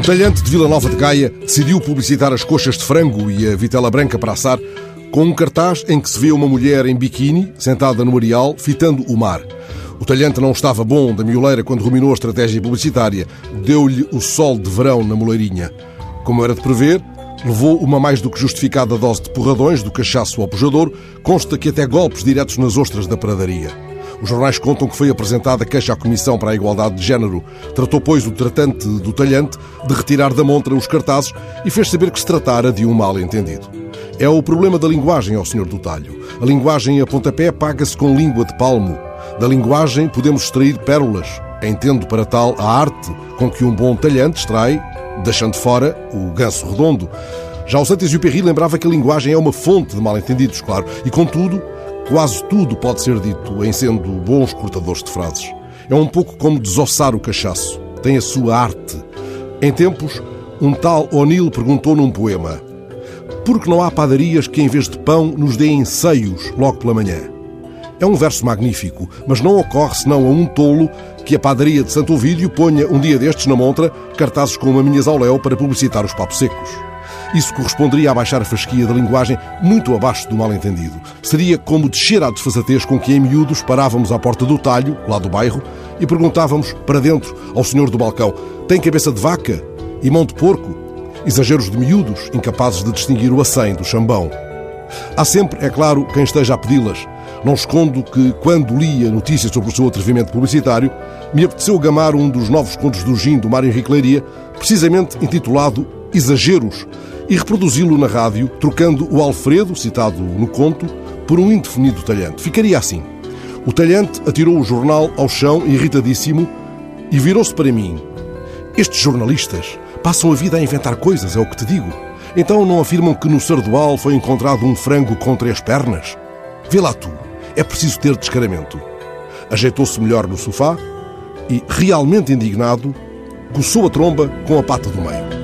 talhante de Vila Nova de Gaia decidiu publicitar as coxas de frango e a vitela branca para assar com um cartaz em que se vê uma mulher em biquíni, sentada no areal, fitando o mar. O talhante não estava bom da mioleira quando ruminou a estratégia publicitária. Deu-lhe o sol de verão na moleirinha. Como era de prever, levou uma mais do que justificada dose de porradões do cachaço ao pujador. Consta que até golpes diretos nas ostras da pradaria. Os jornais contam que foi apresentada queixa à Comissão para a Igualdade de Género. Tratou, pois, o tratante do talhante de retirar da montra os cartazes e fez saber que se tratara de um mal-entendido. É o problema da linguagem, ao senhor do talho. A linguagem a pontapé paga-se com língua de palmo. Da linguagem podemos extrair pérolas. Entendo para tal a arte com que um bom talhante extrai, deixando fora o ganso redondo. Já o Saint-Exupéry lembrava que a linguagem é uma fonte de mal-entendidos, claro, e contudo Quase tudo pode ser dito em sendo bons cortadores de frases. É um pouco como desossar o cachaço. Tem a sua arte. Em tempos, um tal O'Neill perguntou num poema: Por que não há padarias que, em vez de pão, nos deem seios logo pela manhã? É um verso magnífico, mas não ocorre senão a um tolo que a padaria de Santo Ovídio ponha um dia destes na montra cartazes com maminhas ao léu para publicitar os papos secos. Isso corresponderia a baixar a fasquia da linguagem muito abaixo do mal-entendido. Seria como descer à desfazatez com que em miúdos parávamos à porta do talho, lá do bairro, e perguntávamos para dentro ao senhor do balcão: tem cabeça de vaca e mão de porco? Exageros de miúdos, incapazes de distinguir o acém do chambão. Há sempre, é claro, quem esteja a pedi-las. Não escondo que, quando lia notícias sobre o seu atrevimento publicitário, me apeteceu gamar um dos novos contos do Gin do Mário Henrique Leiria, precisamente intitulado Exageros, e reproduzi-lo na rádio, trocando o Alfredo, citado no conto, por um indefinido talhante. Ficaria assim. O talhante atirou o jornal ao chão, irritadíssimo, e virou-se para mim. Estes jornalistas passam a vida a inventar coisas, é o que te digo. Então não afirmam que no Sardual foi encontrado um frango com três pernas? Vê lá tu, é preciso ter descaramento. Ajeitou-se melhor no sofá e, realmente indignado, coçou a tromba com a pata do meio.